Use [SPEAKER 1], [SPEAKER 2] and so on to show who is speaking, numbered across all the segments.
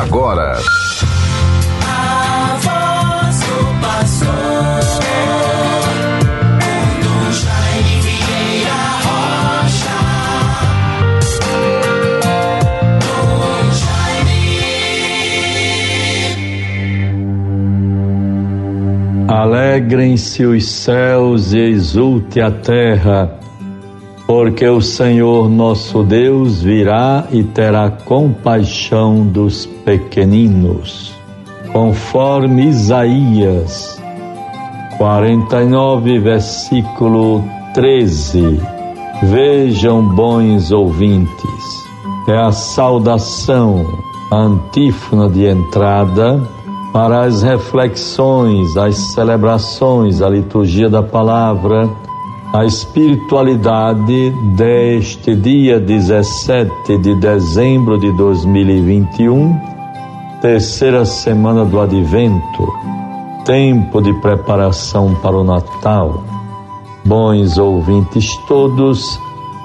[SPEAKER 1] agora.
[SPEAKER 2] Alegrem-se os céus e exulte a terra porque o Senhor nosso Deus virá e terá compaixão dos pequeninos, conforme Isaías 49, versículo 13. Vejam, bons ouvintes, é a saudação, a antífona de entrada para as reflexões, as celebrações, a liturgia da palavra a espiritualidade deste dia 17 de dezembro de 2021, terceira semana do Advento, tempo de preparação para o Natal. Bons ouvintes todos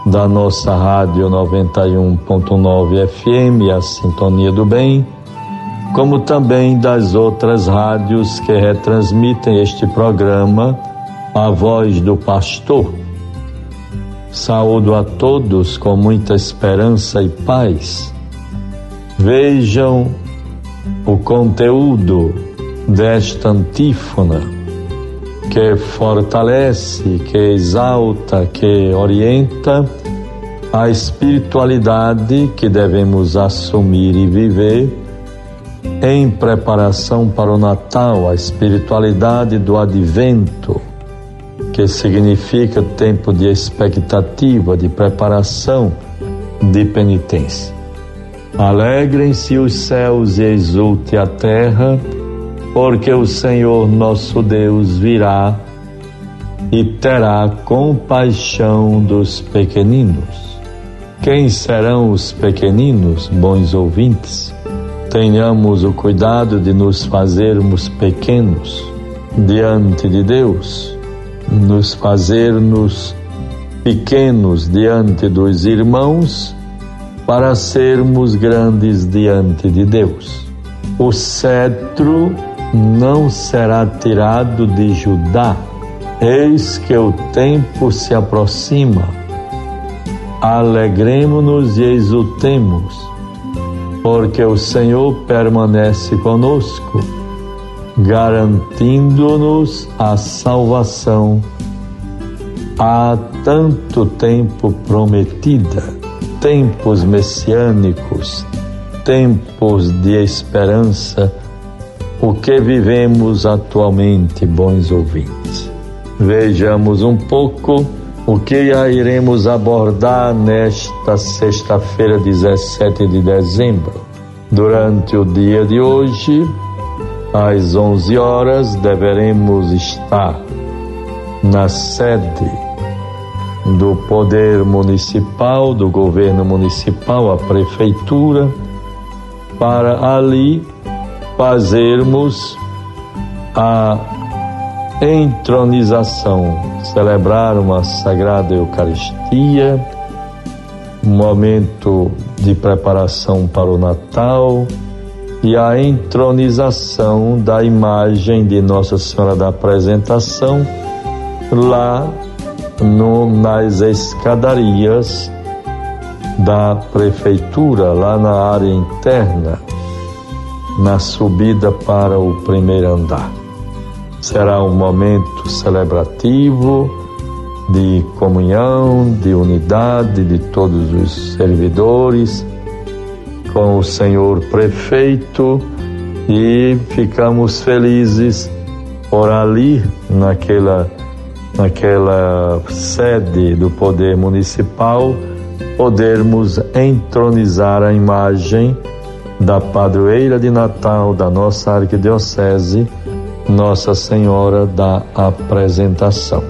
[SPEAKER 2] da nossa Rádio 91.9 FM, a Sintonia do Bem, como também das outras rádios que retransmitem este programa a voz do pastor. Saúdo a todos com muita esperança e paz. Vejam o conteúdo desta antífona que fortalece, que exalta, que orienta a espiritualidade que devemos assumir e viver em preparação para o Natal, a espiritualidade do advento que significa tempo de expectativa, de preparação, de penitência. Alegrem-se os céus e exulte a terra, porque o Senhor nosso Deus virá e terá compaixão dos pequeninos. Quem serão os pequeninos, bons ouvintes? Tenhamos o cuidado de nos fazermos pequenos diante de Deus nos fazer-nos pequenos diante dos irmãos para sermos grandes diante de Deus. O cetro não será tirado de Judá, eis que o tempo se aproxima. Alegremos-nos e exultemos, porque o Senhor permanece conosco garantindo-nos a salvação há tanto tempo prometida, tempos messiânicos, tempos de esperança, o que vivemos atualmente, bons ouvintes. Vejamos um pouco o que iremos abordar nesta sexta-feira, 17 de dezembro. Durante o dia de hoje, às 11 horas deveremos estar na sede do Poder Municipal, do Governo Municipal, a Prefeitura, para ali fazermos a entronização, celebrar uma Sagrada Eucaristia, um momento de preparação para o Natal e a entronização da imagem de Nossa Senhora da Apresentação lá no, nas escadarias da prefeitura, lá na área interna, na subida para o primeiro andar. Será um momento celebrativo de comunhão, de unidade de todos os servidores com o senhor prefeito e ficamos felizes por ali, naquela, naquela sede do Poder Municipal, podermos entronizar a imagem da padroeira de Natal da nossa arquidiocese, Nossa Senhora da Apresentação.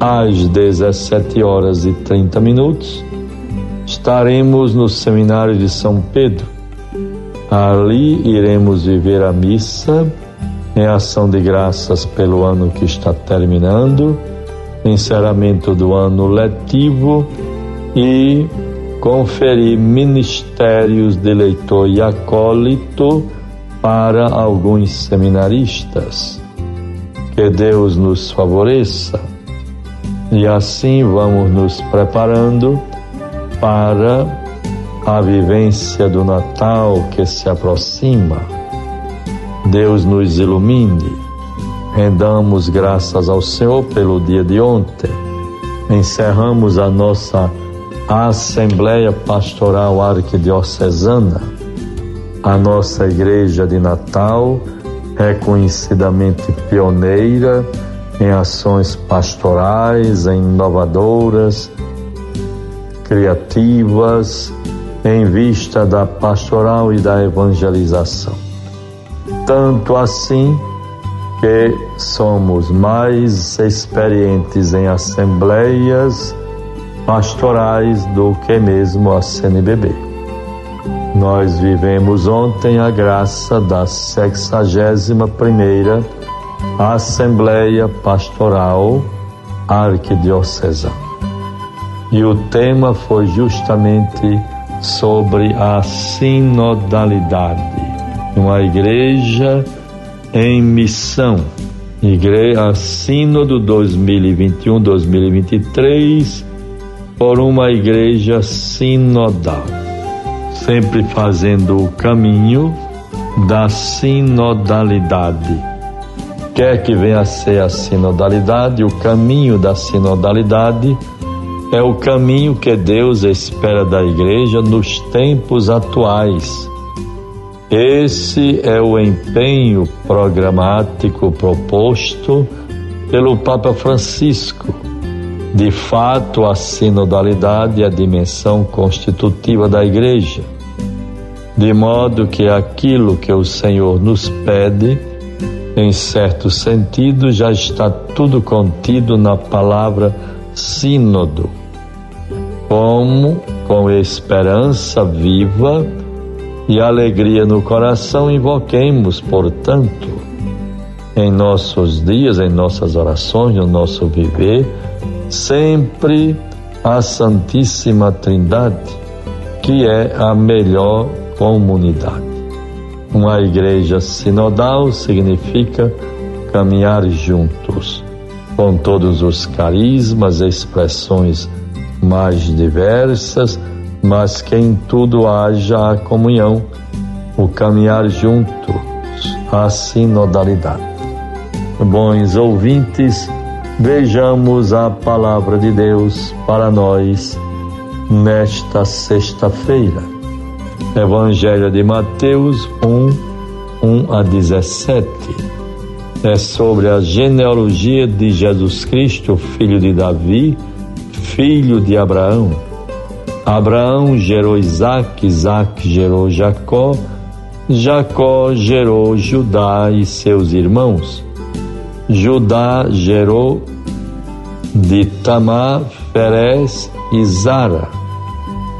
[SPEAKER 2] Às 17 horas e 30 minutos, estaremos no seminário de São Pedro. Ali iremos viver a missa em ação de graças pelo ano que está terminando, encerramento do ano letivo e conferir ministérios de leitor e acólito para alguns seminaristas. Que Deus nos favoreça e assim vamos nos preparando para a vivência do Natal que se aproxima. Deus nos ilumine. Rendamos graças ao Senhor pelo dia de ontem. Encerramos a nossa Assembleia Pastoral Arquidiocesana, a nossa Igreja de Natal, reconhecidamente pioneira em ações pastorais, inovadoras, criativas, em vista da pastoral e da evangelização. Tanto assim que somos mais experientes em assembleias pastorais do que mesmo a CNBB. Nós vivemos ontem a graça da 61 primeira Assembleia Pastoral Arquidiocesana. E o tema foi justamente sobre a sinodalidade, uma igreja em missão. Igreja Sínodo 2021-2023 por uma igreja sinodal, sempre fazendo o caminho da sinodalidade. Quer que venha a ser a sinodalidade, o caminho da sinodalidade é o caminho que Deus espera da igreja nos tempos atuais. Esse é o empenho programático proposto pelo Papa Francisco. De fato, a sinodalidade é a dimensão constitutiva da igreja, de modo que aquilo que o Senhor nos pede em certo sentido, já está tudo contido na palavra sínodo. Como, com esperança viva e alegria no coração, invoquemos, portanto, em nossos dias, em nossas orações, no nosso viver, sempre a Santíssima Trindade, que é a melhor comunidade. Uma igreja sinodal significa caminhar juntos, com todos os carismas, expressões mais diversas, mas que em tudo haja a comunhão, o caminhar juntos, a sinodalidade. Bons ouvintes, vejamos a palavra de Deus para nós nesta sexta-feira. Evangelho de Mateus 1, 1 a 17. É sobre a genealogia de Jesus Cristo, filho de Davi, filho de Abraão. Abraão gerou Isaac, Isaac gerou Jacó, Jacó gerou Judá e seus irmãos. Judá gerou de Tamar, Perez e Zara.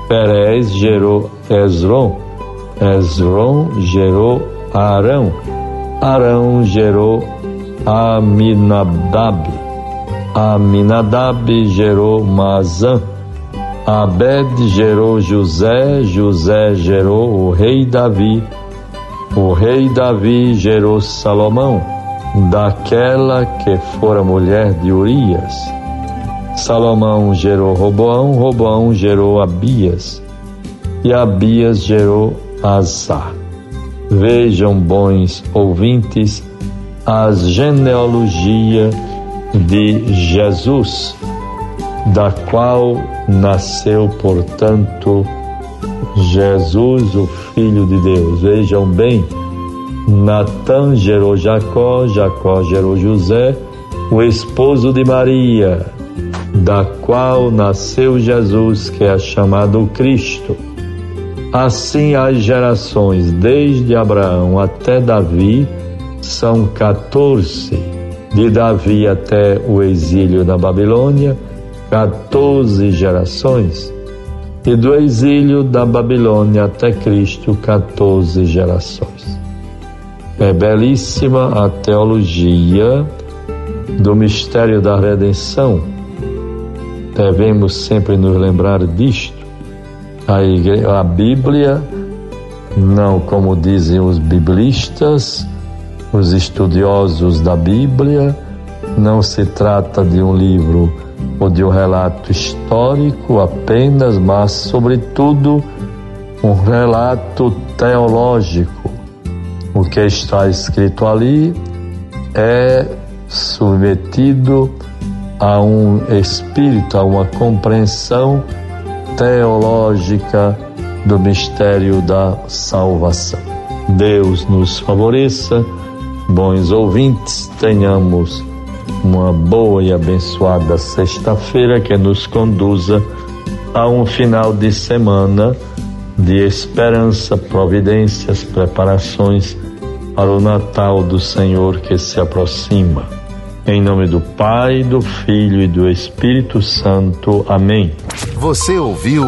[SPEAKER 2] Perez gerou Esron, Esron gerou Arão, Arão gerou Aminadab, Aminadab gerou Mazã, Abed gerou José, José gerou o rei Davi, o rei Davi gerou Salomão, daquela que fora mulher de Urias. Salomão gerou Roboão, Roboão gerou Abias, e Abias gerou Azar. Vejam, bons ouvintes, a genealogia de Jesus, da qual nasceu, portanto, Jesus, o Filho de Deus. Vejam bem, Natan gerou Jacó, Jacó gerou José, o esposo de Maria, da qual nasceu Jesus, que é chamado Cristo. Assim, as gerações desde Abraão até Davi são 14. De Davi até o exílio na Babilônia, 14 gerações. E do exílio da Babilônia até Cristo, 14 gerações. É belíssima a teologia do mistério da redenção. Devemos sempre nos lembrar disto A, igre... a Bíblia, não como dizem os biblistas, os estudiosos da Bíblia, não se trata de um livro ou de um relato histórico apenas, mas, sobretudo, um relato teológico. O que está escrito ali é submetido a um espírito, a uma compreensão teológica do mistério da salvação. Deus nos favoreça, bons ouvintes, tenhamos uma boa e abençoada sexta-feira que nos conduza a um final de semana de esperança, providências, preparações para o Natal do Senhor que se aproxima. Em nome do Pai, do Filho e do Espírito Santo. Amém.
[SPEAKER 1] Você ouviu